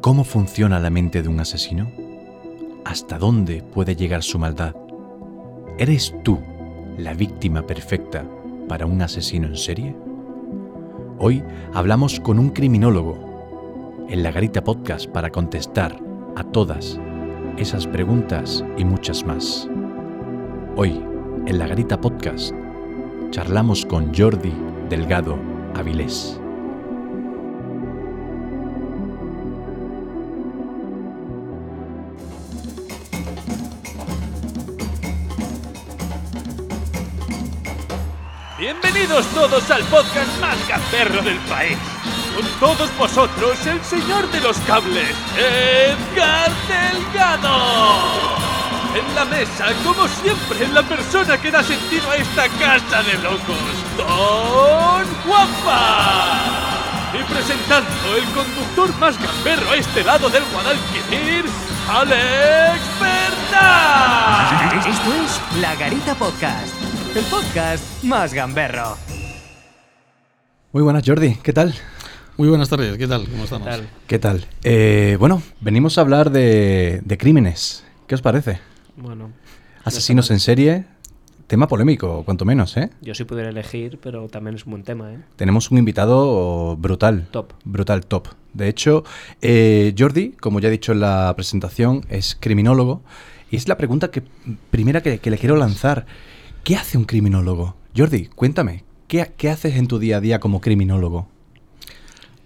¿Cómo funciona la mente de un asesino? ¿Hasta dónde puede llegar su maldad? ¿Eres tú la víctima perfecta para un asesino en serie? Hoy hablamos con un criminólogo en la Garita Podcast para contestar a todas esas preguntas y muchas más. Hoy, en la Garita Podcast, charlamos con Jordi Delgado Avilés. Todos al podcast más gamberro del país. Con todos vosotros, el señor de los cables, Edgar Delgado. En la mesa, como siempre, la persona que da sentido a esta casa de locos, Don Juanpa. Y presentando el conductor más gamberro a este lado del Guadalquivir, Alex Bernal. Esto es La Garita Podcast, el podcast más gamberro. Muy buenas, Jordi, ¿qué tal? Muy buenas tardes, ¿qué tal? ¿Cómo estamos? ¿Qué tal? Eh, bueno, venimos a hablar de, de crímenes. ¿Qué os parece? Bueno, Asesinos en serie, tema polémico, cuanto menos, ¿eh? yo sí pudiera elegir, pero también es un buen tema, ¿eh? Tenemos un invitado brutal. Top. Brutal, top. De hecho, eh, Jordi, como ya he dicho en la presentación, es criminólogo. Y es la pregunta que, primera que, que le quiero lanzar. ¿Qué hace un criminólogo? Jordi, cuéntame, ¿qué, qué haces en tu día a día como criminólogo?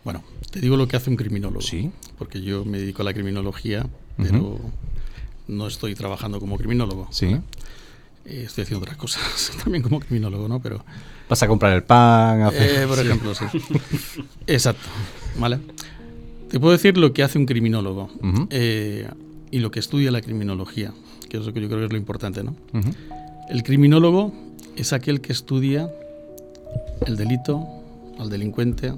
Bueno, te digo lo que hace un criminólogo. Sí. Porque yo me dedico a la criminología, pero no estoy trabajando como criminólogo. Sí. Eh, estoy haciendo otras cosas también como criminólogo, ¿no? Pero, Vas a comprar el pan, hacer... eh, por ejemplo, sí. Exacto. ¿Vale? Te puedo decir lo que hace un criminólogo eh, y lo que estudia la criminología, que es lo que yo creo que es lo importante, ¿no? El criminólogo es aquel que estudia el delito, al delincuente,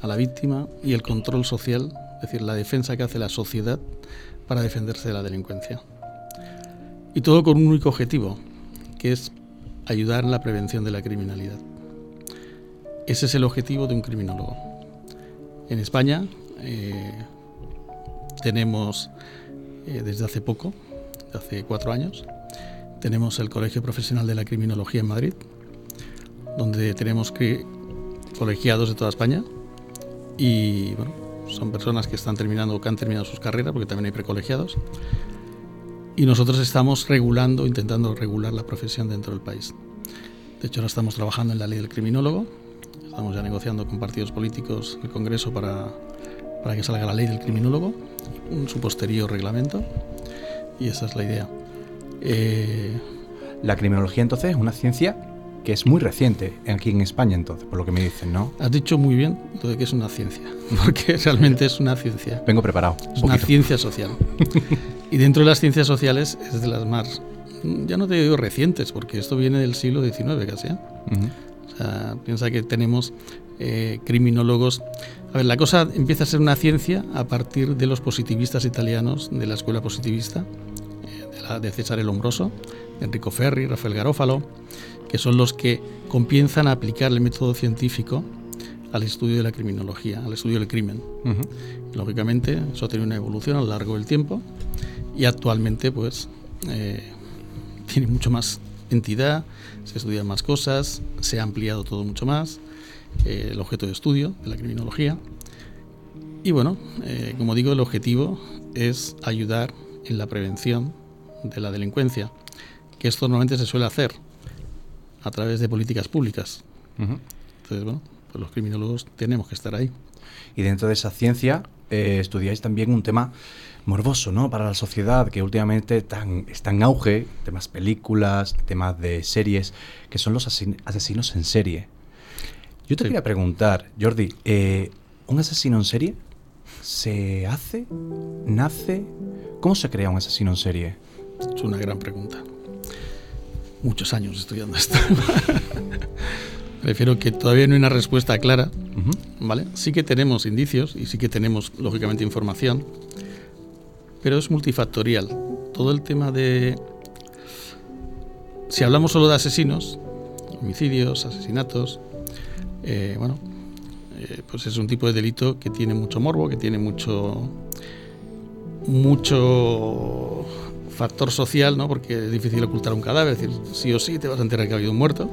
a la víctima y el control social, es decir, la defensa que hace la sociedad para defenderse de la delincuencia. Y todo con un único objetivo, que es ayudar en la prevención de la criminalidad. Ese es el objetivo de un criminólogo. En España eh, tenemos eh, desde hace poco, hace cuatro años, tenemos el Colegio Profesional de la Criminología en Madrid, donde tenemos colegiados de toda España y bueno, son personas que están terminando o que han terminado sus carreras, porque también hay precolegiados. Y nosotros estamos regulando, intentando regular la profesión dentro del país. De hecho, ahora estamos trabajando en la ley del criminólogo, estamos ya negociando con partidos políticos el Congreso para, para que salga la ley del criminólogo, un, su posterior reglamento, y esa es la idea. Eh, La criminología, entonces, es una ciencia que es muy reciente aquí en España, entonces, por lo que me dicen, ¿no? Has dicho muy bien lo de que es una ciencia, porque realmente es una ciencia. Vengo preparado. Es un una ciencia social. y dentro de las ciencias sociales es de las más, ya no te digo recientes, porque esto viene del siglo XIX casi. ¿eh? Ujú. O sea, piensa que tenemos eh, criminólogos. A ver, la cosa empieza a ser una ciencia a partir de los positivistas italianos de la escuela positivista, eh, de, la, de Cesare Lombroso, de Enrico Ferri, Rafael Garófalo, que son los que comienzan a aplicar el método científico al estudio de la criminología, al estudio del crimen. Ujú. Lógicamente, eso ha tenido una evolución a lo largo del tiempo y actualmente, pues, eh, tiene mucho más entidad, se estudian más cosas, se ha ampliado todo mucho más, eh, el objeto de estudio de la criminología. Y bueno, eh, como digo, el objetivo es ayudar en la prevención de la delincuencia, que esto normalmente se suele hacer a través de políticas públicas. Ujú. Entonces, bueno, pues los criminólogos tenemos que estar ahí. Y dentro de esa ciencia eh, estudiáis también un tema morboso, ¿no? Para la sociedad, que últimamente tan, está en auge, temas películas, temas de series, que son los asesinos en serie. Yo te Sí. quería preguntar, Jordi, eh, ¿un asesino en serie se hace? ¿Nace? ¿Cómo se crea un asesino en serie? Es una gran pregunta. Muchos años estudiando esto. Prefiero que todavía no hay una respuesta clara. ¿vale? Sí que tenemos indicios y sí que tenemos, lógicamente, información, pero es multifactorial. Todo el tema de... Si hablamos solo de asesinos, homicidios, asesinatos, eh, bueno, eh, pues es un tipo de delito que tiene mucho morbo, que tiene mucho mucho factor social, ¿no? Porque es difícil ocultar un cadáver, es decir, sí o sí te vas a enterar que ha habido un muerto,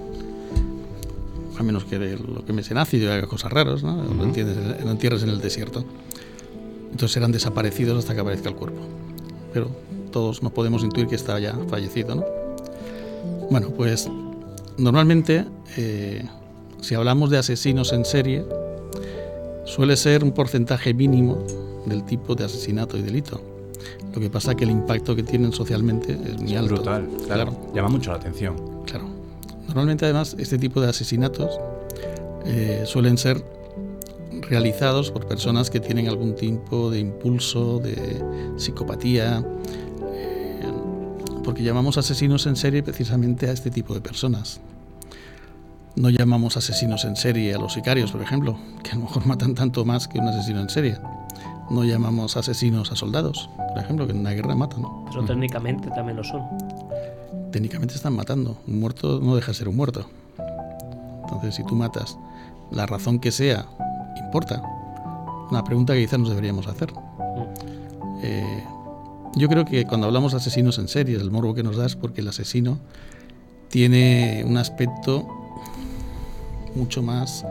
a menos que lo que me ácido y haga cosas raras, ¿no? Lo, entiendes, lo entierres en el desierto. Entonces serán desaparecidos hasta que aparezca el cuerpo. Pero todos no podemos intuir que está ya fallecido, ¿no? Bueno, pues normalmente eh, si hablamos de asesinos en serie, suele ser un porcentaje mínimo del tipo de asesinato y delito. Lo que pasa es que el impacto que tienen socialmente es muy alto. Brutal, claro. Llama mucho la atención. Claro. Normalmente, además, este tipo de asesinatos eh, suelen ser realizados por personas que tienen algún tipo de impulso, de psicopatía, eh, porque llamamos asesinos en serie precisamente a este tipo de personas. No llamamos asesinos en serie a los sicarios, por ejemplo, que a lo mejor matan tanto más que un asesino en serie. No llamamos asesinos a soldados, por ejemplo, que en una guerra matan. Pero técnicamente también lo son. Técnicamente están matando. Un muerto no deja de ser un muerto. Entonces, si tú matas, la razón que sea, importa. Una pregunta que quizás nos deberíamos hacer. Mm. Eh, yo creo que cuando hablamos de asesinos en serie, el morbo que nos da es porque el asesino tiene un aspecto mucho más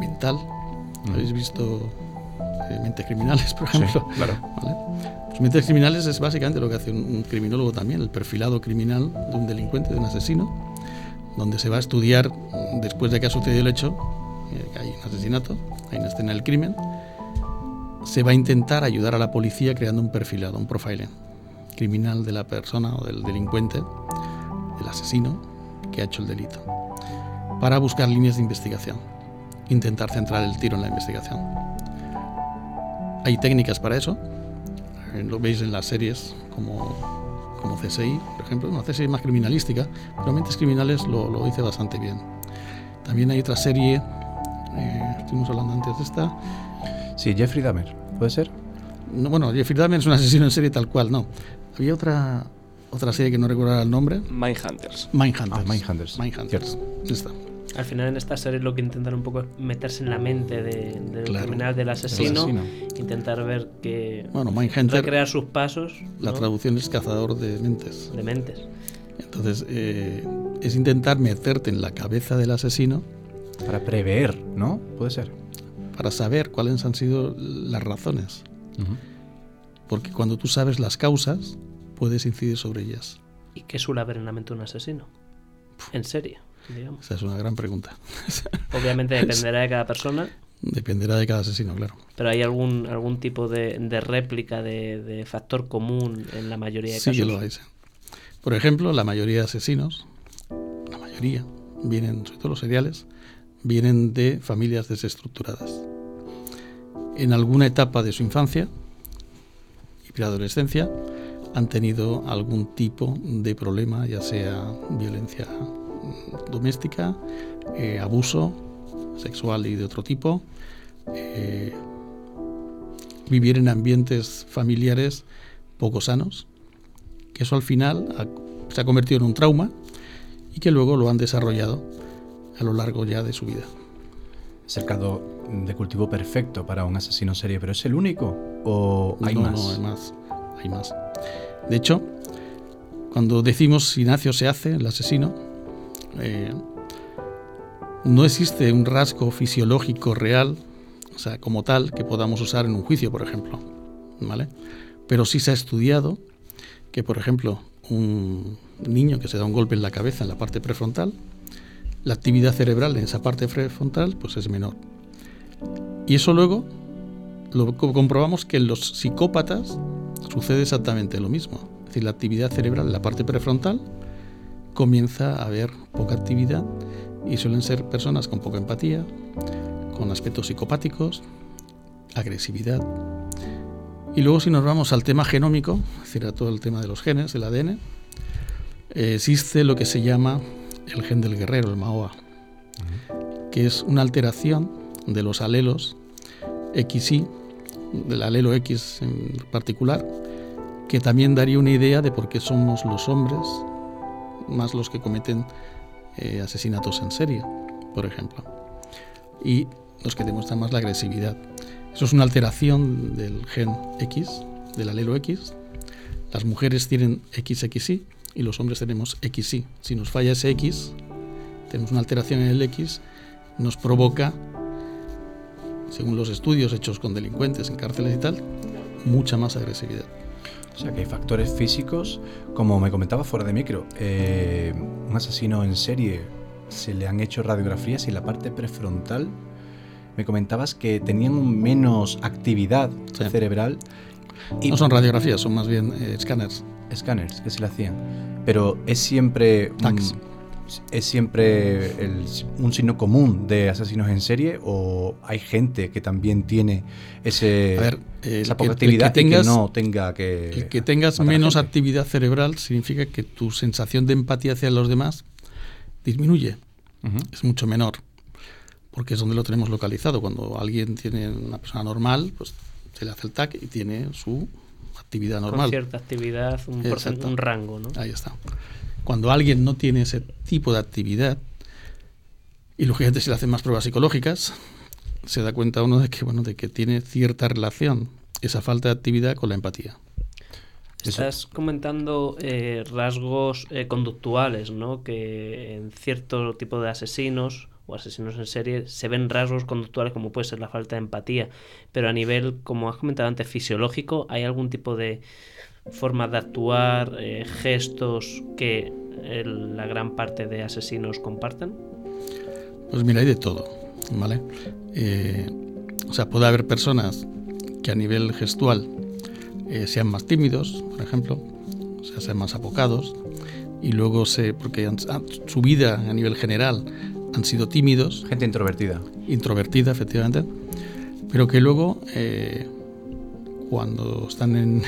mental. Mm. ¿Habéis visto eh, Mentes Criminales, por ejemplo? claro. Pues Mentes Criminales es básicamente lo que hace un, criminólogo también, el perfilado criminal de un delincuente, de un asesino, donde se va a estudiar, después de que ha sucedido el hecho, eh, hay un asesinato, hay una escena del crimen, se va a intentar ayudar a la policía creando un perfilado, un profiling criminal de la persona o del delincuente, del asesino que ha hecho el delito para buscar líneas de investigación, intentar centrar el tiro en la investigación. Hay técnicas para eso, eh, lo veis en las series como, como CSI, por ejemplo, una CSI más criminalística, pero Mentes Criminales lo, lo dice bastante bien. También hay otra serie, eh, estuvimos hablando antes de esta. Sí, Jeffrey Dahmer, ¿puede ser? No, bueno, Jeffrey Dahmer es un asesino en serie tal cual, no. Había otra, otra serie que no recuerdo el nombre. Mindhunters. Mindhunters. Ah, Mindhunters. Mindhunters. Está. Al final en esta serie lo que intentan un poco es meterse en la mente del criminal, del asesino, intentar ver que bueno, Mindhunter, recrear sus pasos. La traducción es cazador de mentes. De mentes. Entonces eh, es intentar meterte en la cabeza del asesino para prever, ¿no? Puede ser. Para saber cuáles han sido las razones. Porque cuando tú sabes las causas, puedes incidir sobre ellas. ¿Y qué suele haber en la mente de un asesino? En Esa es una gran pregunta. Obviamente dependerá de cada persona. Dependerá de cada asesino, claro. Pero hay algún, algún tipo de, réplica, de, factor común en la mayoría de casos. Sí, lo hay. Por ejemplo, la mayoría de asesinos, la mayoría, vienen, sobre todo los seriales, vienen de familias desestructuradas. En alguna etapa de su infancia y preadolescencia han tenido algún tipo de problema, ya sea violencia doméstica, eh, abuso sexual y de otro tipo, eh, vivir en ambientes familiares poco sanos, que eso al final se ha convertido en un trauma y que luego lo han desarrollado a lo largo ya de su vida. Es el caldo de cultivo perfecto para un asesino serie, pero ¿es el único o hay más? No, hay más. Hay más. De hecho, cuando decimos si nace o se hace el asesino, eh, no existe un rasgo fisiológico real, o sea, como tal, que podamos usar en un juicio, por ejemplo. ¿vale? Pero sí se ha estudiado que, por ejemplo, un niño que se da un golpe en la cabeza en la parte prefrontal, la actividad cerebral en esa parte prefrontal pues es menor. Y eso luego lo comprobamos que en los psicópatas sucede exactamente lo mismo. Es decir, la actividad cerebral en la parte prefrontal comienza a haber poca actividad y suelen ser personas con poca empatía, con aspectos psicopáticos, agresividad. Y luego si nos vamos al tema genómico, es decir, a todo el tema de los genes, del ADN, existe lo que se llama el gen del guerrero, el MAOA, que es una alteración de los alelos XY, del alelo X en particular, que también daría una idea de por qué somos los hombres más los que cometen eh, asesinatos en serie, por ejemplo. Y los que demuestran más la agresividad. Eso es una alteración del gen X, del alelo X. Las mujeres tienen XXY y los hombres tenemos XY. Si nos falla ese X, tenemos una alteración en el X, nos provoca, según los estudios hechos con delincuentes en cárceles y tal, mucha más agresividad. O sea que hay factores físicos, como me comentaba fuera de micro, eh, un asesino en serie se le han hecho radiografías y la parte prefrontal me comentabas que tenían menos actividad cerebral. Y no son radiografías, son más bien eh, escáneres. Escáneres que se le hacían. Pero es siempre. ¿Es siempre un signo común de asesinos en serie o hay gente que también tiene ese, esa poca actividad que tengas, y que no tenga que... El que tengas menos actividad cerebral significa que tu sensación de empatía hacia los demás disminuye, es mucho menor porque es donde lo tenemos localizado. Cuando alguien tiene una persona normal, pues se le hace el TAC y tiene su actividad normal. Con cierta actividad, un, un rango, ¿no? Ahí está. Cuando alguien no tiene ese tipo de actividad, y lógicamente se le hacen más pruebas psicológicas, se da cuenta uno de que, bueno, de que tiene cierta relación esa falta de actividad con la empatía. Estás comentando eh, rasgos eh, conductuales, ¿no? Que en cierto tipo de asesinos o asesinos en serie se ven rasgos conductuales como puede ser la falta de empatía, pero a nivel, como has comentado antes, fisiológico, ¿hay algún tipo de forma de actuar, eh, gestos que la gran parte de asesinos comparten? Pues mira, hay de todo, ¿vale? Eh, o sea, puede haber personas que a nivel gestual eh, sean más tímidos, por ejemplo, o sea, sean más apocados, y luego se, porque su vida a nivel general han sido tímidos. Gente introvertida. Introvertida, efectivamente. Pero que luego, eh, cuando están en,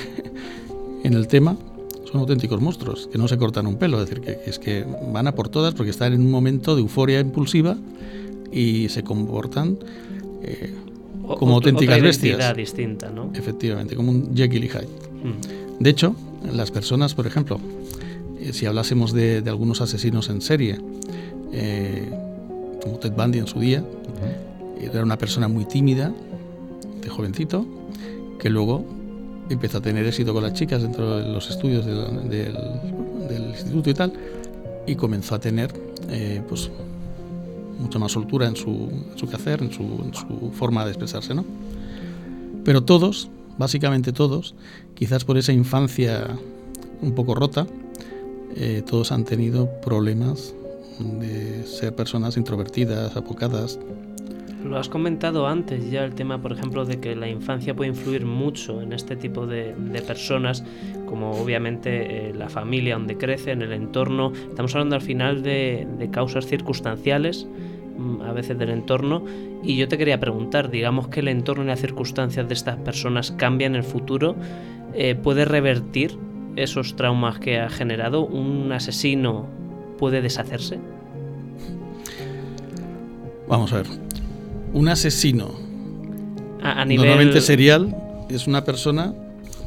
en, el tema, son auténticos monstruos, que no se cortan un pelo. Es decir, que, es que van a por todas porque están en un momento de euforia impulsiva y se comportan eh, como auténticas bestias. distinta, ¿no? Efectivamente, como un Jekyll y Hyde. Mm. De hecho, las personas, por ejemplo, eh, si hablásemos de, de, algunos asesinos en serie, eh, como Ted Bundy en su día. Era una persona muy tímida, de jovencito, que luego empezó a tener éxito con las chicas dentro de los estudios del, instituto y tal, y comenzó a tener eh, pues mucha más soltura en su, en su quehacer, en su, en su, forma de expresarse, ¿no? Pero todos, básicamente todos, quizás por esa infancia un poco rota, eh, todos han tenido problemas de ser personas introvertidas, apocadas. Lo has comentado antes ya el tema, por ejemplo, de que la infancia puede influir mucho en este tipo de, personas, como obviamente eh, la familia donde crece, en el entorno. Estamos hablando al final de, causas circunstanciales, mm, a veces del entorno. Y yo te quería preguntar, digamos que el entorno y las circunstancias de estas personas cambian en el futuro, eh, ¿puede revertir esos traumas que ha generado un asesino puede deshacerse? Vamos a ver. Un asesino a, nivel... normalmente serial es una persona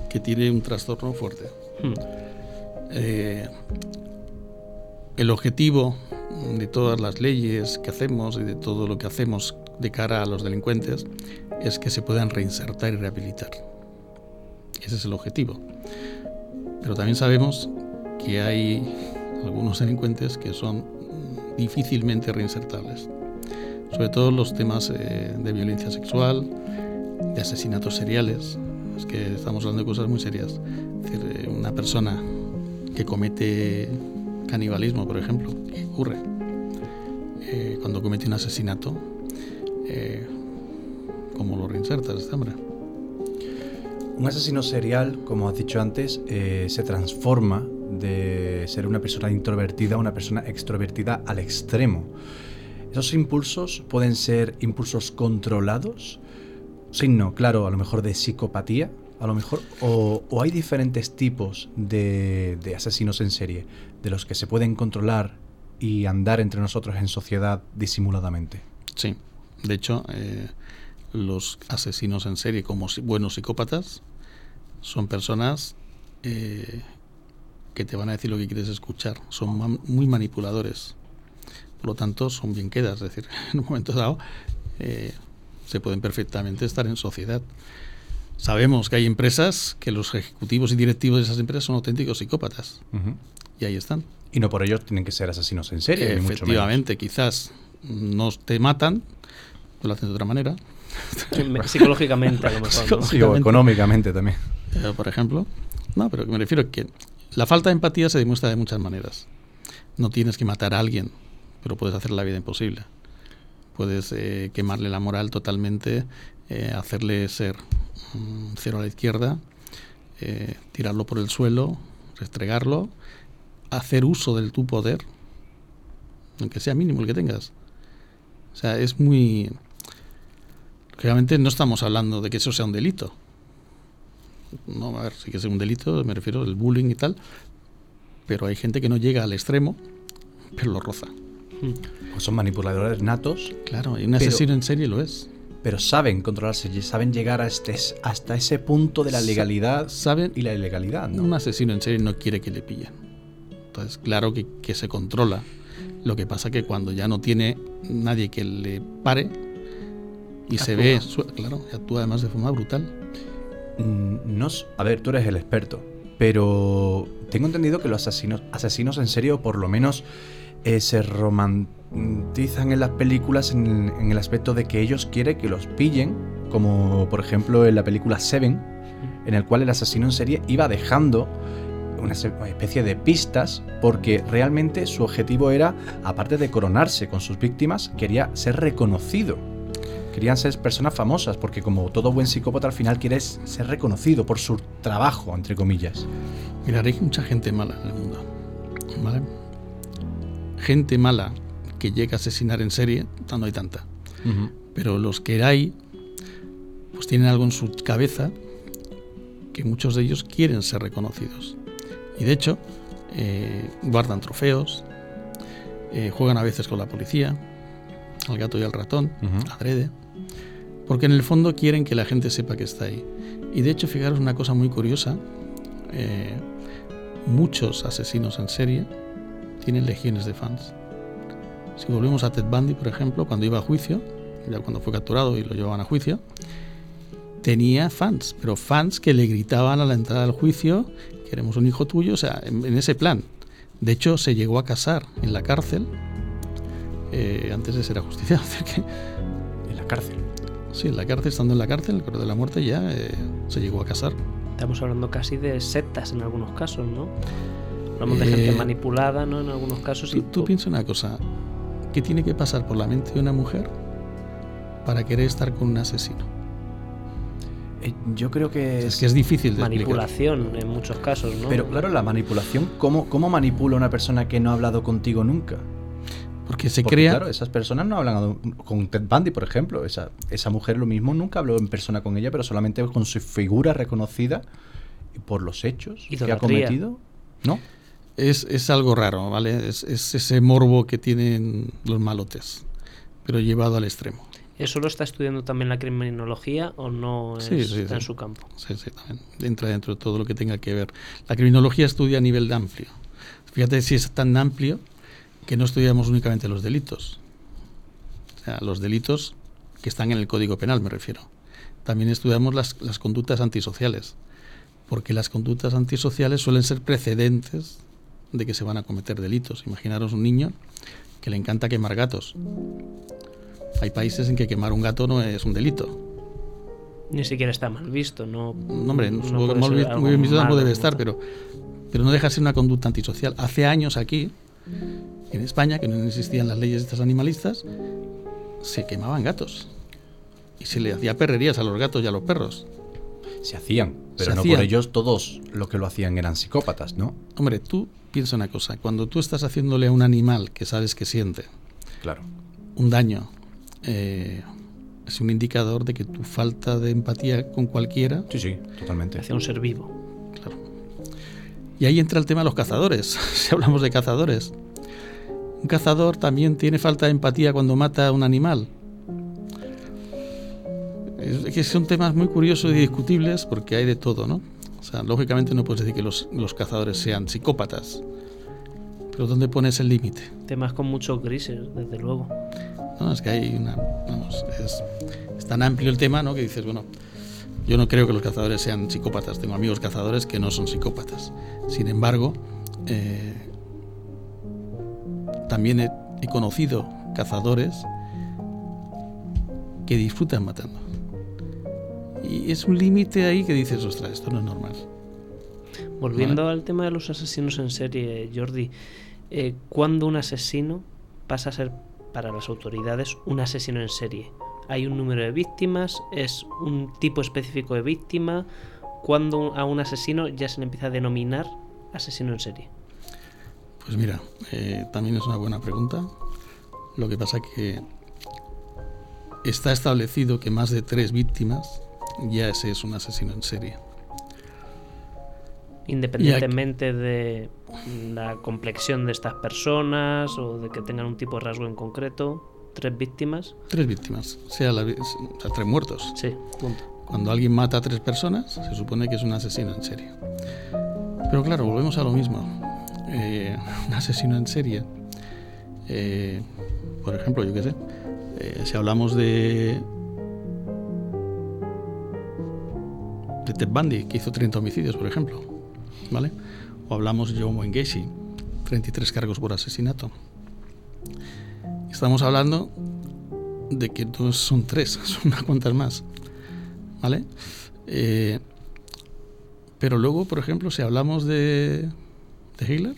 que tiene un trastorno fuerte. Hmm. Eh, el objetivo de todas las leyes que hacemos y de todo lo que hacemos de cara a los delincuentes es que se puedan reinsertar y rehabilitar. Ese es el objetivo. Pero también sabemos que hay algunos delincuentes que son difícilmente reinsertables. Sobre todo los temas eh, de violencia sexual, de asesinatos seriales. Es que estamos hablando de cosas muy serias. Es decir, eh, una persona que comete canibalismo, por ejemplo, ¿qué ocurre? Eh, cuando comete un asesinato, ¿cómo lo reinsertas este hombre? Un asesino serial, como has dicho antes, se transforma de ser una persona introvertida a una persona extrovertida al extremo. ¿Esos impulsos pueden ser impulsos controlados? Signo, claro, a lo mejor de psicopatía, a lo mejor, o, hay diferentes tipos de, asesinos en serie, de los que se pueden controlar y andar entre nosotros en sociedad disimuladamente. Sí, de hecho, eh, los asesinos en serie como buenos psicópatas son personas eh, que te van a decir lo que quieres escuchar. Son muy manipuladores. Por lo tanto, son bien quedas. Es decir, en un momento dado, eh, se pueden perfectamente estar en sociedad. Sabemos que hay empresas que los ejecutivos y directivos de esas empresas son auténticos psicópatas. Y ahí están. Y no por ello tienen que ser asesinos en serie. ni mucho menos. Efectivamente, quizás no te matan, pero lo hacen de otra manera. Psicológicamente, a lo mejor. ¿no? O económicamente también. Eh, por ejemplo. No, pero me refiero a que la falta de empatía se demuestra de muchas maneras. No tienes que matar a alguien, pero puedes hacer la vida imposible. Puedes eh, quemarle la moral totalmente, eh, hacerle ser mm, cero a la izquierda, eh, tirarlo por el suelo, restregarlo, hacer uso del tu poder, aunque sea mínimo el que tengas. O sea, es muy... Lógicamente no estamos hablando de que eso sea un delito. No, a ver, sí que es un delito, me refiero al bullying y tal, pero hay gente que no llega al extremo, pero lo roza. O son manipuladores natos, Claro, y un asesino en serie lo es. pero saben controlarse, saben llegar a este, hasta ese punto de la legalidad ¿Saben? y la ilegalidad. ¿no? Un asesino en serie no quiere que le pillen. Entonces, claro que, que se controla. Lo que pasa que cuando ya no tiene nadie que le pare y se ve, su- claro, actúa además de forma brutal. Mm, No, a ver, tú eres el experto, pero tengo entendido que los asesinos, asesinos en serio, por lo menos, eh, se romantizan en las películas en, el aspecto de que ellos quieren que los pillen, como por ejemplo en la película Seven, en el cual el asesino en serie iba dejando una especie de pistas porque realmente su objetivo era, aparte de coronarse con sus víctimas, quería ser reconocido. Querían ser personas famosas porque como todo buen psicópata al final quiere ser reconocido por su trabajo, entre comillas. Mira, hay mucha gente mala en el mundo. ¿Vale? Gente mala que llega a asesinar en serie, no hay tanta. Pero los que hay, pues tienen algo en su cabeza que muchos de ellos quieren ser reconocidos. Y de hecho, eh, guardan trofeos, eh, juegan a veces con la policía, al gato y al ratón, adrede, porque en el fondo quieren que la gente sepa que está ahí. Y de hecho, fijaros una cosa muy curiosa, eh, muchos asesinos en serie tienen legiones de fans. Si volvemos a Ted Bundy, por ejemplo, cuando iba a juicio, ya cuando fue capturado y lo llevaban a juicio, tenía fans, pero fans que le gritaban a la entrada del juicio, queremos un hijo tuyo, o sea, en, en ese plan. De hecho, se llegó a casar en la cárcel eh, antes de ser ajusticiado. En la cárcel. sí, en la cárcel, estando en la cárcel, el de la muerte ya eh, se llegó a casar. Estamos hablando casi de sectas en algunos casos, ¿no? Hablamos de gente Eh, manipulada, ¿no? En algunos casos. Tú, tú piensa una cosa, ¿qué tiene que pasar por la mente de una mujer para querer estar con un asesino? Eh, yo creo que Es que es difícil de explicar. manipulación en muchos casos, ¿no? Pero claro, la manipulación, ¿cómo, ¿cómo manipula una persona que no ha hablado contigo nunca? Porque se Porque, crea... Claro, esas personas no hablan con Ted Bundy, por ejemplo. Esa, esa mujer lo mismo nunca habló en persona con ella, pero solamente con su figura reconocida y por los hechos que ha cometido. ¿No? Es, es algo raro, ¿vale? Es, es ese morbo que tienen los malotes, pero llevado al extremo. ¿Eso lo está estudiando también la criminología o no es- Sí, sí, está en su campo? Sí, sí, también. Entra dentro de todo lo que tenga que ver. La criminología estudia a nivel de amplio. Fíjate si es tan amplio que no estudiamos únicamente los delitos. O sea, los delitos que están en el Código Penal, me refiero. También estudiamos las, las conductas antisociales. Porque las conductas antisociales suelen ser precedentes de que se van a cometer delitos. Imaginaros un niño que le encanta quemar gatos. Hay países en que quemar un gato no es un delito. Ni siquiera está mal visto, ¿no? No, hombre, no supongo que puede muy bien- algo muy bien visto tampoco debe estar, pero, pero no deja de ser una conducta antisocial. Hace años aquí, en España, que no existían las leyes estas animalistas, se quemaban gatos. Y se le hacía perrerías a los gatos y a los perros. Se hacían, pero Se no hacían. por ellos todos los que lo hacían eran psicópatas, ¿no? Hombre, tú piensa una cosa, cuando tú estás haciéndole a un animal que sabes que siente Claro. un daño, eh, es un indicador de que tu falta de empatía con cualquiera Sí, sí, totalmente. Hacia un ser vivo. Y ahí entra el tema de los cazadores, si hablamos de cazadores. Un cazador también tiene falta de empatía cuando mata a un animal. Es que son temas muy curiosos y discutibles porque hay de todo, ¿no? O sea, lógicamente no puedes decir que los, los cazadores sean psicópatas. Pero ¿dónde pones el límite? Temas con muchos grises, desde luego. No, es que hay una. Vamos, es- tan amplio el tema, ¿no? Que dices, bueno, yo no creo que los cazadores sean psicópatas. Tengo amigos cazadores que no son psicópatas. Sin embargo, eh, también he, he conocido cazadores que disfrutan matando. Y es un límite ahí que dices, ostras, esto no es normal. Volviendo al tema de los asesinos en serie, Jordi, eh, ¿cuándo un asesino pasa a ser para las autoridades un asesino en serie? ¿Hay un número de víctimas? ¿Es un tipo específico de víctima? ¿Cuándo a un asesino ya se le empieza a denominar asesino en serie? Pues mira, eh, también es una buena pregunta. Lo que pasa que está establecido que más de tres víctimas ya ese es un asesino en serie. Independientemente de la complexión de estas personas o de que tengan un tipo de rasgo en concreto, tres víctimas, Tres víctimas, sea, la o sea, tres muertos. sí, punto. Cuando alguien mata a tres personas, se supone que es un asesino en serie. Pero claro, volvemos a lo mismo. Eh, un asesino en serie, eh, por ejemplo, yo qué sé, eh, si hablamos de de Ted Bundy, que hizo 30 homicidios, por ejemplo, ¿vale? O hablamos de Joe Gacy, 33 cargos por asesinato. Estamos hablando de que no son tres, son unas cuantas más. ¿Vale? Eh, pero luego, por ejemplo, si hablamos de, de Hitler,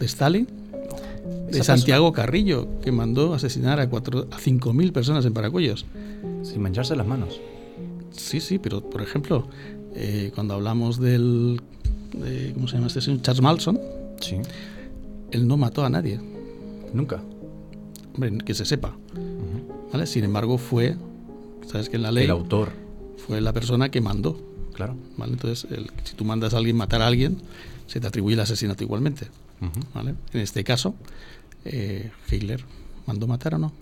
de Stalin, de Santiago Carrillo, que mandó asesinar a, cuatro, a 5.000 personas en Paracuellos. Sin mancharse las manos. Sí, sí, pero por ejemplo, eh, cuando hablamos del. de- ¿Cómo se llama este señor? Charles Manson, Sí. él no mató a nadie, Nunca. hombre, que se sepa. ¿vale? Sin embargo, fue. ¿Sabes que en la ley El autor. fue la persona que mandó? Claro. ¿vale? Entonces, el- si tú mandas a alguien matar a alguien, se te atribuye el asesinato igualmente. ¿vale? En este caso, eh, Hitler mandó matar o no.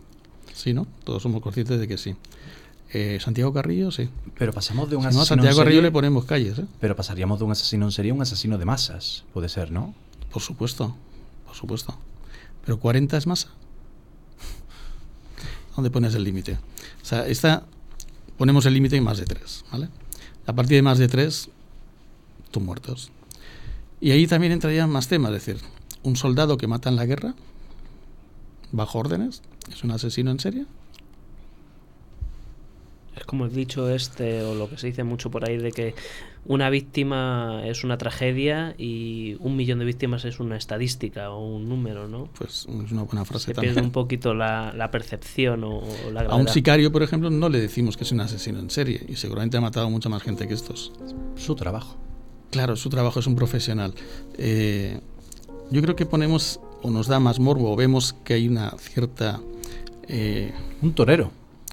Sí, ¿no? Todos somos conscientes de que sí. Eh, Santiago Carrillo, sí. Pero pasamos de un Si no, a asesino Santiago en Carrillo le ponemos calles, ¿eh? Pero pasaríamos de un asesino en serie a un asesino de masas. Puede ser, ¿no? Por supuesto, por supuesto. Pero 40 es masa. ¿Dónde pones el límite? O sea, esta ponemos el límite en más de 3, ¿vale? A partir de más de 3, tú muertos. Y ahí también entrarían más temas, es decir, un soldado que mata en la guerra, bajo órdenes, es un asesino en serie. Es como el dicho este, o lo que se dice mucho por ahí, de que una víctima es una tragedia y un millón de víctimas es una estadística o un número, ¿no? Pues es una buena frase Se pierde también. un poquito la, la percepción o, o la A un gravedad. sicario, por ejemplo, no le decimos que es un asesino en serie y seguramente ha matado a mucha más gente que estos. Su trabajo. Claro, su trabajo es un profesional. Eh, yo creo que ponemos o nos da más morbo o vemos que hay una cierta... eh, Un torero.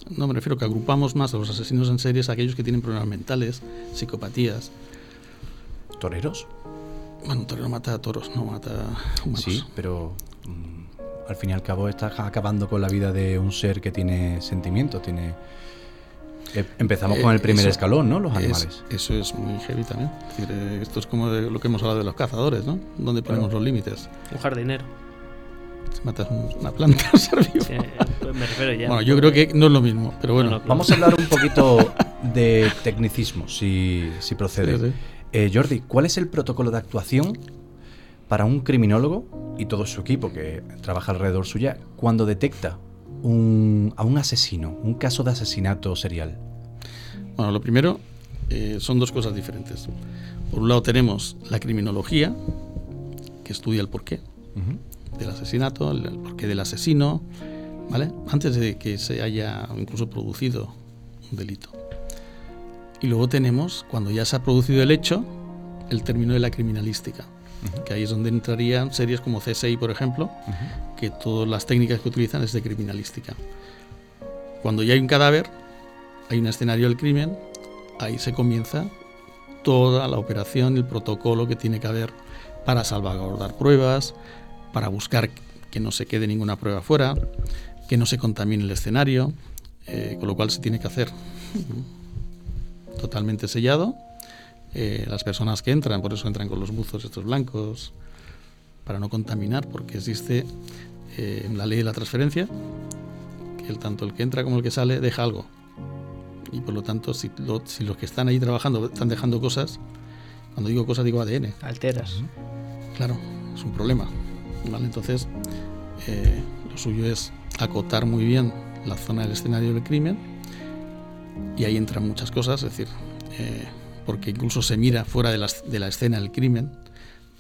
No, me refiero que agrupamos más a los asesinos en series a aquellos que tienen problemas mentales, psicopatías. ¿Toreros? Bueno, un torero mata a toros, no mata a humanos. Sí, pero mm, al fin y al cabo estás acabando con la vida de un ser que tiene sentimientos, tiene... Eh, Empezamos Eh, con el primer eso escalón, ¿no? Los Es- animales. eso es muy heavy también. Es decir, eh, esto es como de lo que hemos hablado de los cazadores, ¿no? ¿Dónde ponemos los límites? Un jardinero. Si matas un- una planta, un ser vivo. Sí, me refiero ya. Bueno, yo creo que no es lo mismo, pero bueno. No, no, Vamos a hablar un poquito de tecnicismo, si, si procede. Sí, sí. Eh, Jordi, ¿cuál es el protocolo de actuación para un criminólogo y todo su equipo que trabaja alrededor suya cuando detecta un- a un asesino, un caso de asesinato serial? Bueno, lo primero eh, son dos cosas diferentes. Por un lado tenemos la criminología, que estudia el porqué Ujú. del asesinato, el, el porqué del asesino, ¿vale? Antes de que se haya incluso producido un delito. Y luego tenemos, cuando ya se ha producido el hecho, el término de la criminalística, que ahí es donde entrarían series como CSI, por ejemplo, que todas las técnicas que utilizan es de criminalística. Cuando ya hay un cadáver, hay un escenario del crimen, ahí se comienza toda la operación, el protocolo que tiene que haber para salvaguardar pruebas, para buscar que no se quede ninguna prueba fuera, que no se contamine el escenario, eh, con lo cual se tiene que hacer totalmente sellado. Eh, las personas que entran, por eso entran con los buzos estos blancos, para no contaminar, porque existe eh, la ley de la transferencia, el tanto el que entra como el que sale deja algo. Y por lo tanto, si, si los que están ahí trabajando están dejando cosas, cuando digo cosas digo ADN. Alteras. Claro, es un problema. ¿vale? Entonces, eh, lo suyo es acotar muy bien la zona del escenario del crimen y ahí entran muchas cosas, es decir, eh, porque incluso se mira fuera de la, escena del crimen,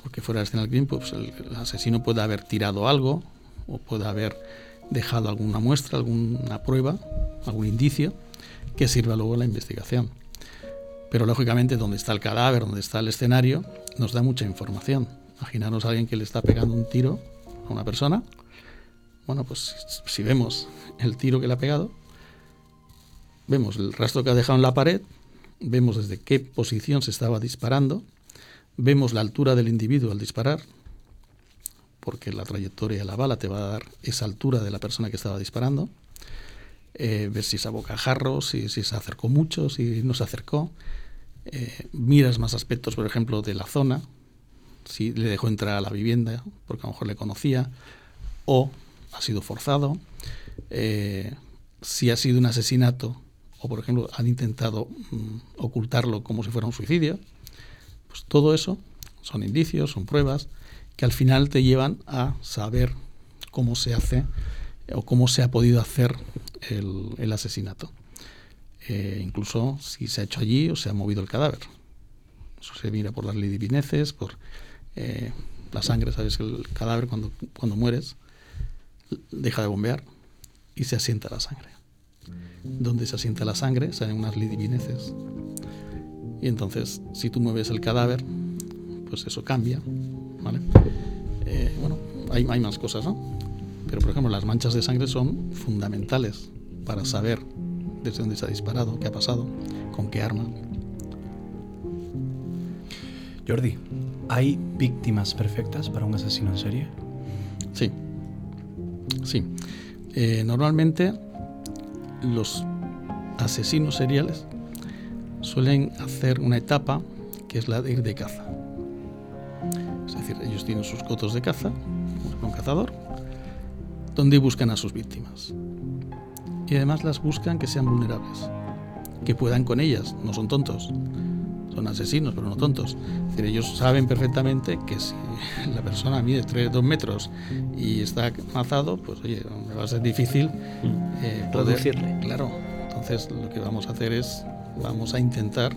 porque fuera de la escena del crimen pues el, el asesino puede haber tirado algo o puede haber dejado alguna muestra, alguna prueba, algún indicio que sirva luego en la investigación. Pero lógicamente donde está el cadáver, donde está el escenario, nos da mucha información. Imaginaros a alguien que le está pegando un tiro a una persona. Bueno, pues si vemos el tiro que le ha pegado, vemos el rastro que ha dejado en la pared, vemos desde qué posición se estaba disparando, vemos la altura del individuo al disparar, porque la trayectoria de la bala te va a dar esa altura de la persona que estaba disparando, eh, ver si es a bocajarro, si, se acercó mucho, si no se acercó, eh, miras más aspectos, por ejemplo, de la zona, si le dejó entrar a la vivienda, porque a lo mejor le conocía, o ha sido forzado, eh, si ha sido un asesinato, o por ejemplo han intentado mm, ocultarlo como si fuera un suicidio, pues todo eso son indicios, son pruebas que al final te llevan a saber cómo se hace o cómo se ha podido hacer el, asesinato. Eh, incluso si se ha hecho allí o se ha movido el cadáver. Eso se mira por las lidivineces, por eh, la sangre, sabes que el cadáver cuando, cuando mueres deja de bombear y se asienta la sangre. Donde se asienta la sangre salen unas lidivineces. Y entonces, si tú mueves el cadáver, pues eso cambia. ¿vale? Eh, bueno, hay, hay más cosas, ¿no? Pero, por ejemplo, las manchas de sangre son fundamentales para saber desde dónde se ha disparado, qué ha pasado, con qué arma. Jordi, ¿hay víctimas perfectas para un asesino en serie? Sí, sí. Eh, normalmente los asesinos seriales suelen hacer una etapa que es la de ir de caza. Es decir, ellos tienen sus cotos de caza, un cazador, donde buscan a sus víctimas. Y además las buscan que sean vulnerables, que puedan con ellas, no son tontos, son asesinos, pero no tontos. Es decir, ellos saben perfectamente que si la persona mide 3, 2 metros y está mazado, pues oye, me va a ser difícil eh, poder... Reducirle. Claro, entonces lo que vamos a hacer es, vamos a intentar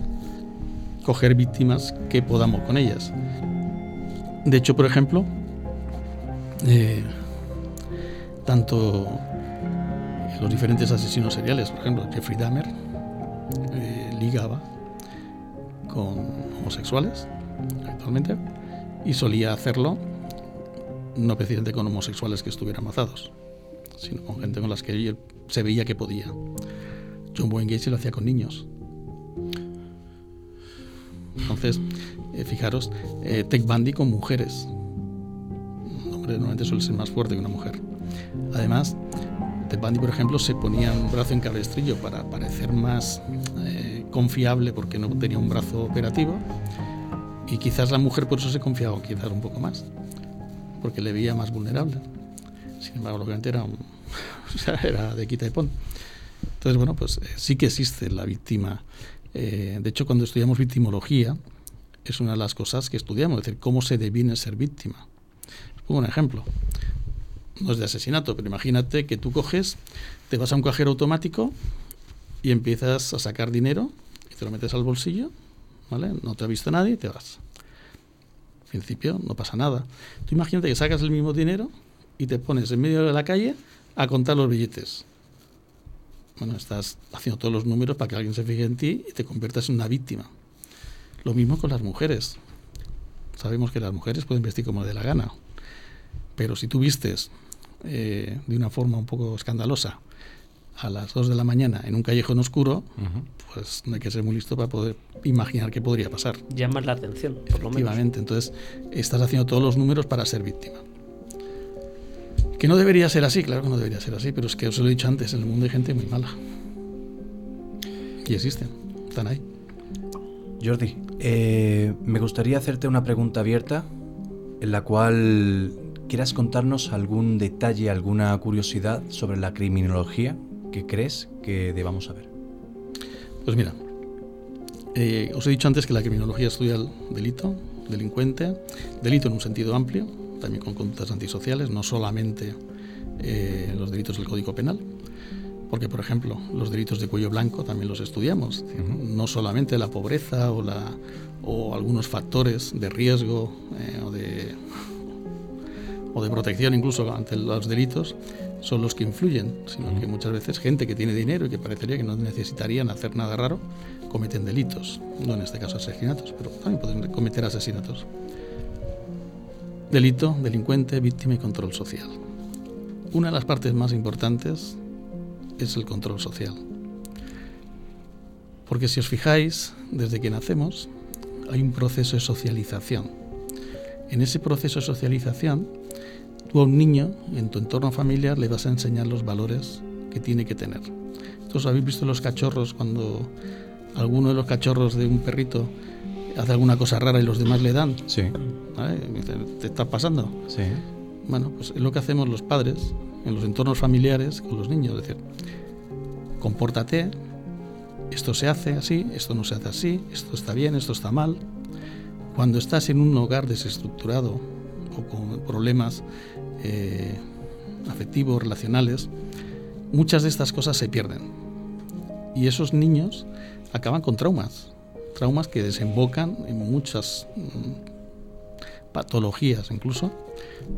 coger víctimas que podamos con ellas. De hecho, por ejemplo, eh, tanto los diferentes asesinos seriales, por ejemplo, Jeffrey Dahmer eh, ligaba con homosexuales actualmente y solía hacerlo no precisamente con homosexuales que estuvieran mazados, sino con gente con las que se veía que podía. John Wayne Gacy lo hacía con niños. Entonces, eh, fijaros, eh, Ted Bundy con mujeres. Un hombre normalmente suele ser más fuerte que una mujer. Además, Ted Bundy, por ejemplo, se ponía un brazo en cabestrillo para parecer más eh, confiable porque no tenía un brazo operativo. Y quizás la mujer por eso se confiaba quizás un poco más, porque le veía más vulnerable. Sin embargo, lógicamente era, un, o era de quita y pon. Entonces, bueno, pues eh, sí que existe la víctima. Eh, de hecho, cuando estudiamos victimología, es una de las cosas que estudiamos, es decir, cómo se devine ser víctima. Os pongo un ejemplo. No es de asesinato, pero imagínate que tú coges, te vas a un cajero automático y empiezas a sacar dinero y te lo metes al bolsillo, ¿vale? No te ha visto nadie y te vas. Al principio no pasa nada. Tú imagínate que sacas el mismo dinero y te pones en medio de la calle a contar los billetes. Bueno, estás haciendo todos los números para que alguien se fije en ti y te conviertas en una víctima. Lo mismo con las mujeres. Sabemos que las mujeres pueden vestir como de la gana, pero si tú vistes eh, de una forma un poco escandalosa a las 2 de la mañana en un callejón oscuro, uh -huh. pues no hay que ser muy listo para poder imaginar qué podría pasar. Llamas la atención, por lo menos. Efectivamente, entonces estás haciendo todos los números para ser víctima. Que no debería ser así, claro que no debería ser así, pero es que os lo he dicho antes, en el mundo hay gente muy mala. Y existen, están ahí. Jordi, eh, me gustaría hacerte una pregunta abierta en la cual quieras contarnos algún detalle, alguna curiosidad sobre la criminología que crees que debamos saber. Pues mira, eh, os he dicho antes que la criminología estudia el delito, delincuente, delito en un sentido amplio, también con conductas antisociales, no solamente eh, los delitos del Código Penal, porque por ejemplo los delitos de cuello blanco también los estudiamos, no solamente la pobreza o, la, o algunos factores de riesgo eh, o, de, o de protección incluso ante los delitos son los que influyen, sino que muchas veces gente que tiene dinero y que parecería que no necesitarían hacer nada raro, cometen delitos, no en este caso asesinatos, pero también pueden cometer asesinatos. Delito, delincuente, víctima y control social. Una de las partes más importantes es el control social. Porque si os fijáis, desde que nacemos hay un proceso de socialización. En ese proceso de socialización, tú a un niño, en tu entorno familiar, le vas a enseñar los valores que tiene que tener. Entonces, ¿habéis visto los cachorros cuando alguno de los cachorros de un perrito hace alguna cosa rara y los demás le dan? Sí. ¿Te está pasando? Sí. Bueno, pues es lo que hacemos los padres en los entornos familiares con los niños. Es decir, compórtate, esto se hace así, esto no se hace así, esto está bien, esto está mal. Cuando estás en un hogar desestructurado o con problemas eh, afectivos, relacionales, muchas de estas cosas se pierden. Y esos niños acaban con traumas, traumas que desembocan en muchas mm, patologías incluso,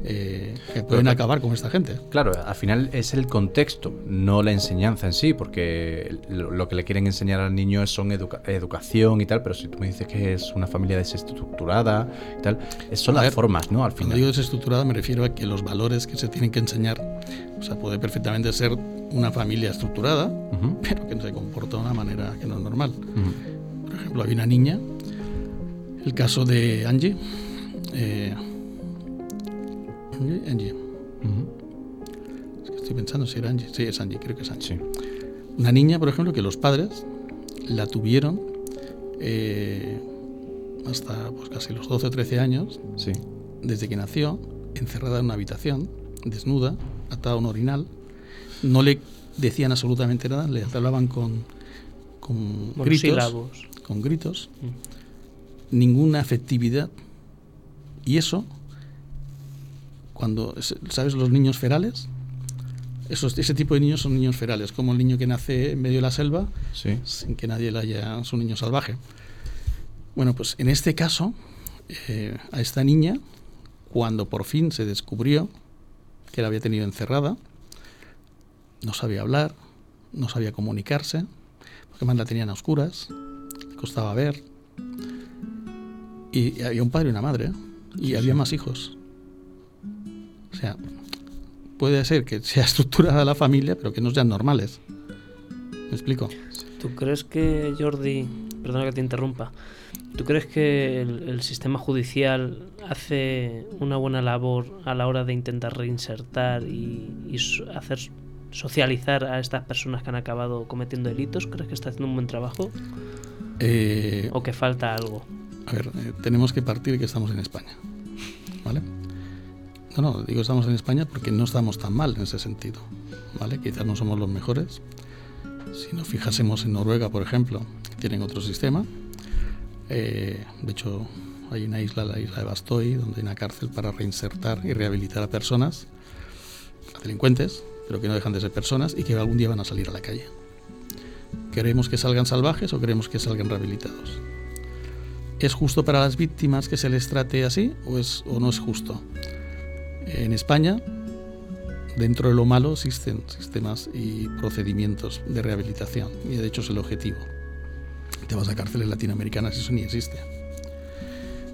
eh, que pueden acabar con esta gente. Claro, al final es el contexto, no la enseñanza en sí, porque lo, que le quieren enseñar al niño son educación y tal, pero si tú me dices que es una familia desestructurada y tal, son las formas, ¿no? Al final. Cuando digo desestructurada me refiero a que los valores que se tienen que enseñar, o sea, puede perfectamente ser una familia estructurada, pero que no se comporta de una manera que no es normal. Por ejemplo, hay una niña, el caso de Angie, eh, Angie. estoy pensando si era Angie. Sí, es Angie, creo que es Angie. Una niña, por ejemplo, que los padres la tuvieron eh, hasta pues, casi los 12 o 13 años, sí. desde que nació, encerrada en una habitación, desnuda, atada a un orinal. No le decían absolutamente nada, le hablaban con, con gritos. Con gritos. Mm. Ninguna afectividad. Y eso cuando, ¿sabes? Los niños ferales. Esos, ese tipo de niños son niños ferales, como el niño que nace en medio de la selva sin que nadie le haya, es un niño salvaje. Bueno, pues en este caso, eh, a esta niña, cuando por fin se descubrió que la había tenido encerrada, no sabía hablar, no sabía comunicarse, porque más la tenían a oscuras, le costaba ver. Y había un padre y una madre, y había más hijos. O sea, puede ser que sea estructurada la familia, pero que no sean normales. ¿Me explico? ¿Tú crees que, Jordi, perdona que te interrumpa, ¿tú crees que el, sistema judicial hace una buena labor a la hora de intentar reinsertar y, hacer socializar a estas personas que han acabado cometiendo delitos? ¿Crees que está haciendo un buen trabajo? Eh, ¿O que falta algo? A ver, eh, tenemos que partir que estamos en España. ¿Vale? No, no, digo estamos en España porque no estamos tan mal en ese sentido. ¿vale? Quizás no somos los mejores. Si nos fijásemos en Noruega, por ejemplo, tienen otro sistema. Eh, de hecho, hay una isla, la isla de Bastoy, donde hay una cárcel para reinsertar y rehabilitar a personas, a delincuentes, pero que no dejan de ser personas y que algún día van a salir a la calle. ¿Queremos que salgan salvajes o queremos que salgan rehabilitados? ¿Es justo para las víctimas que se les trate así o, es, o no es justo? En España, dentro de lo malo, existen sistemas y procedimientos de rehabilitación y de hecho es el objetivo. Te vas a cárceles latinoamericanas, eso ni existe.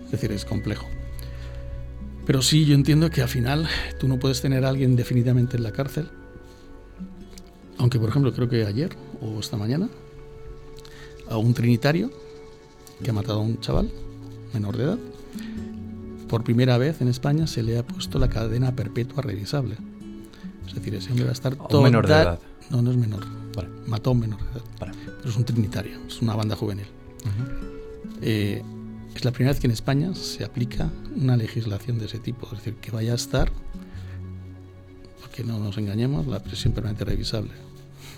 Es decir, es complejo. Pero sí, yo entiendo que al final tú no puedes tener a alguien definitivamente en la cárcel. Aunque, por ejemplo, creo que ayer o esta mañana, a un trinitario que ha matado a un chaval menor de edad, por primera vez en España se le ha puesto la cadena perpetua revisable. Es decir, ese hombre va a estar todo. menor de edad. No, no es menor. Mató a un menor de edad. Pero es un trinitario, es una banda juvenil. Eh, es la primera vez que en España se aplica una legislación de ese tipo, es decir, que vaya a estar, porque no nos engañemos, la prisión permanente revisable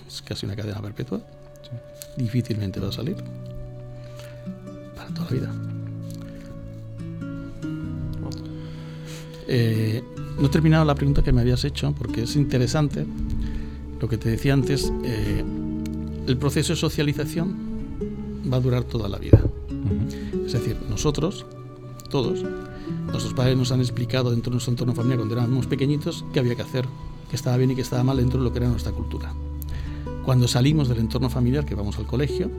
es casi una cadena perpetua, difícilmente va a salir toda la vida. Eh, no he terminado la pregunta que me habías hecho porque es interesante lo que te decía antes. eh, el proceso de socialización va a durar toda la vida. Es decir, nosotros, todos, nuestros padres nos han explicado dentro de nuestro entorno familiar cuando éramos pequeñitos qué había que hacer, qué estaba bien y qué estaba mal dentro de lo que era nuestra cultura. Cuando salimos del entorno familiar, que vamos al colegio,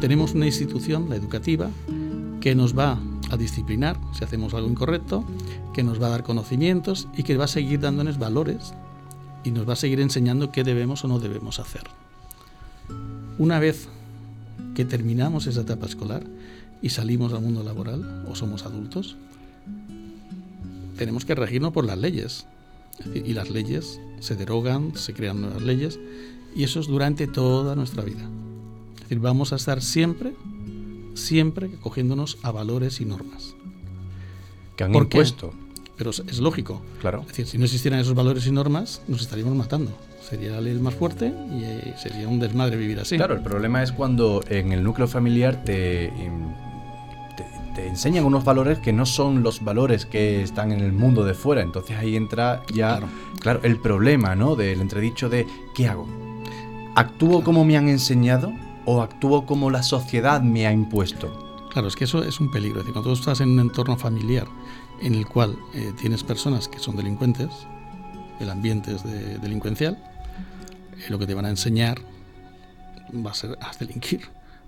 tenemos una institución, la educativa, que nos va a disciplinar si hacemos algo incorrecto, que nos va a dar conocimientos y que va a seguir dándonos valores y nos va a seguir enseñando qué debemos o no debemos hacer. Una vez que terminamos esa etapa escolar y salimos al mundo laboral o somos adultos, tenemos que regirnos por las leyes. Y las leyes se derogan, se crean nuevas leyes y eso es durante toda nuestra vida. Es decir, vamos a estar siempre, siempre cogiéndonos a valores y normas. Que han ¿Por qué? impuesto. Pero es- lógico. Claro. Es decir, si no existieran esos valores y normas, nos estaríamos matando. Sería la ley más fuerte y eh, sería un desmadre vivir así. Claro, el problema es cuando en el núcleo familiar te, te, te enseñan unos valores que no son los valores que están en el mundo de fuera. Entonces ahí entra ya, Claro. claro, el problema, ¿no? Del entredicho de ¿qué hago? ¿Actúo como me han enseñado o actúo como la sociedad me ha impuesto? Claro, es que eso es un peligro. Es decir, cuando tú estás en un entorno familiar en el cual eh, tienes personas que son delincuentes, el ambiente es de- delincuencial, eh, lo que te van a enseñar va a ser a delinquir,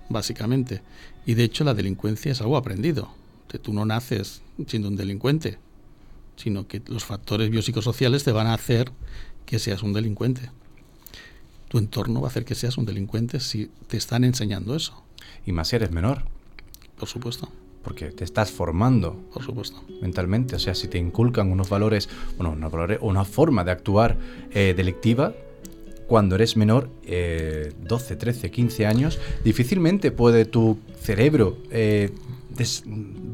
básicamente. Y de hecho la delincuencia es algo aprendido. Que tú no naces siendo un delincuente, sino que los factores biopsicosociales te van a hacer que seas un delincuente. Tu entorno va a hacer que seas un delincuente si te están enseñando eso, Y más si eres menor, por supuesto, porque te estás formando por supuesto. mentalmente. O sea, si te inculcan unos valores, bueno, unos valores, una forma de actuar eh, delictiva, cuando eres menor, eh, 12, 13, 15 años, difícilmente puede tu cerebro eh,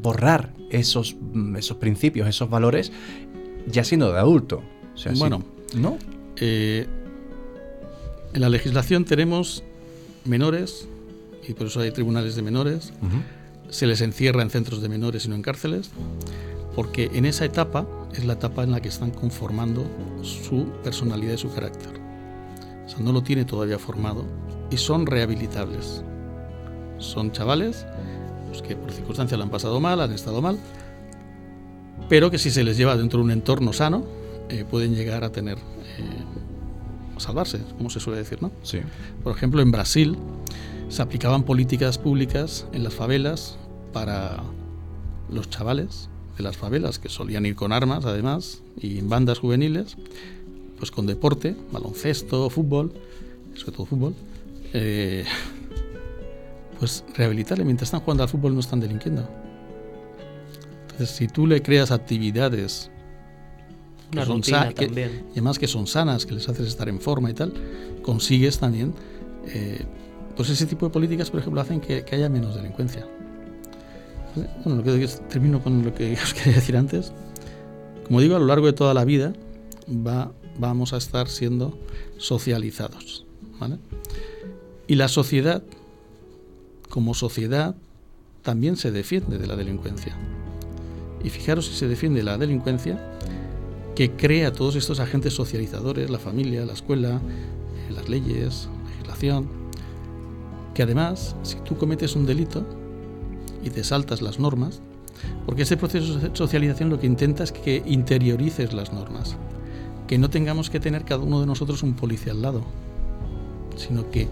borrar esos, mm, esos principios, esos valores, ya siendo de adulto. O sea, si- Bueno. ¿no? Eh, en la legislación tenemos menores, y por eso hay tribunales de menores, Ujú. se les encierra en centros de menores y no en cárceles, porque en esa etapa es la etapa en la que están conformando su personalidad y su carácter. O sea, no lo tiene todavía formado y son rehabilitables. Son chavales pues, que por circunstancias lo han pasado mal, han estado mal, pero que si se les lleva dentro de un entorno sano, eh, pueden llegar a tener, eh, salvarse, como se suele decir, ¿no? Sí. Por ejemplo, en Brasil se aplicaban políticas públicas en las favelas para los chavales de las favelas, que solían ir con armas además, y en bandas juveniles, pues con deporte, baloncesto, fútbol, sobre todo fútbol, eh, pues rehabilitarle. Mientras están jugando al fútbol no están delinquiendo. Entonces, si tú le creas actividades Una son sa- que- también. y además que son sanas, que les haces estar en forma y tal, consigues también, eh, pues ese tipo de políticas, por ejemplo, hacen que, que haya menos delincuencia. Bueno, lo que, termino con lo que os quería decir antes. Como digo, a lo largo de toda la vida va, vamos a estar siendo socializados. ¿vale? Y la sociedad, como sociedad, también se defiende de la delincuencia. Y fijaros si se defiende de la delincuencia, que crea todos estos agentes socializadores, la familia, la escuela, eh, las leyes, la legislación, que además, si tú cometes un delito y te saltas las normas, porque ese proceso de socialización lo que intenta es que interiorices las normas, que no tengamos que tener cada uno de nosotros un policía al lado, sino que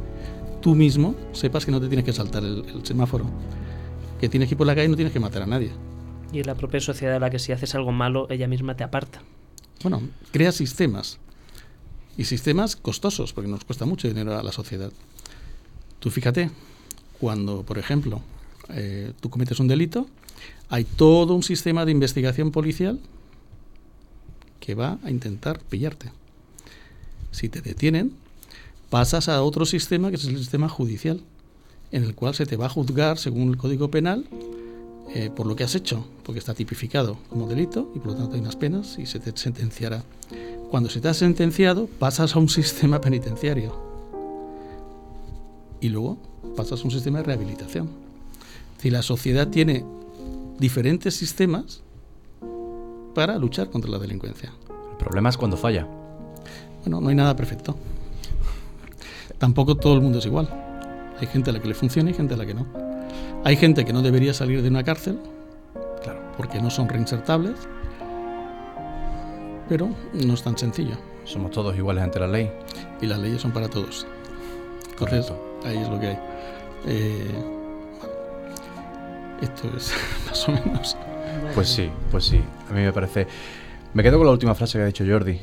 tú mismo sepas que no te tienes que saltar el, semáforo, que tienes que ir por la calle y no tienes que matar a nadie. Y en la propia sociedad en la que si haces algo malo, ella misma te aparta. Bueno, crea sistemas. Y sistemas costosos, porque nos cuesta mucho dinero a la sociedad. Tú fíjate, cuando, por ejemplo, eh, tú cometes un delito, hay todo un sistema de investigación policial que va a intentar pillarte. Si te detienen, pasas a otro sistema, que es el sistema judicial, en el cual se te va a juzgar, según el Código Penal, eh, por lo que has hecho, porque está tipificado como delito y por lo tanto hay unas penas y se te sentenciará. Cuando se te ha sentenciado, pasas a un sistema penitenciario y luego pasas a un sistema de rehabilitación. Si la sociedad tiene diferentes sistemas para luchar contra la delincuencia. El problema es cuando falla. Bueno, no hay nada perfecto. Tampoco todo el mundo es igual. Hay gente a la que le funciona y gente a la que no. Hay gente que no debería salir de una cárcel, claro, porque no son reinsertables, pero no es tan sencillo. Somos todos iguales ante la ley. Y las leyes son para todos. Entonces, ahí es lo que hay. Eh, esto es más o menos. Pues sí, pues sí. A mí me parece. Me quedo con la última frase que ha dicho Jordi.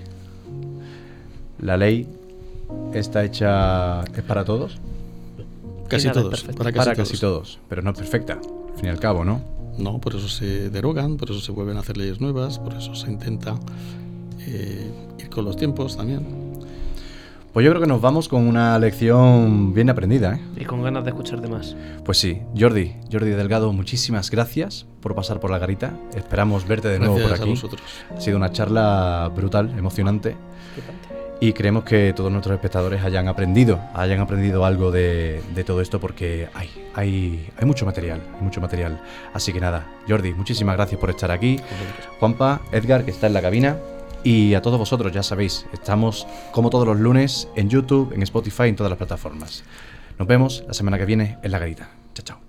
La ley está hecha. es para todos. Casi todos. Para, casi, todos. Pero no es perfecta, al fin y al cabo, ¿no? No, por eso se derogan, por eso se vuelven a hacer leyes nuevas, por eso se intenta eh, ir con los tiempos también. Pues yo creo que nos vamos con una lección bien aprendida. ¿eh? Y con ganas de escuchar de más. Pues sí, Jordi, Jordi Delgado, muchísimas gracias por pasar por la garita. Esperamos verte de nuevo por aquí. Ha sido una charla brutal, emocionante. Y creemos que todos nuestros espectadores hayan aprendido, hayan aprendido algo de, todo esto porque hay, hay, hay mucho material, hay mucho material. Así que nada, Jordi, muchísimas gracias por estar aquí. Juanpa, Edgar, que está en la cabina. Y a todos vosotros, ya sabéis, estamos como todos los lunes en YouTube, en Spotify, en todas las plataformas. Nos vemos la semana que viene en la garita. Chao, chao.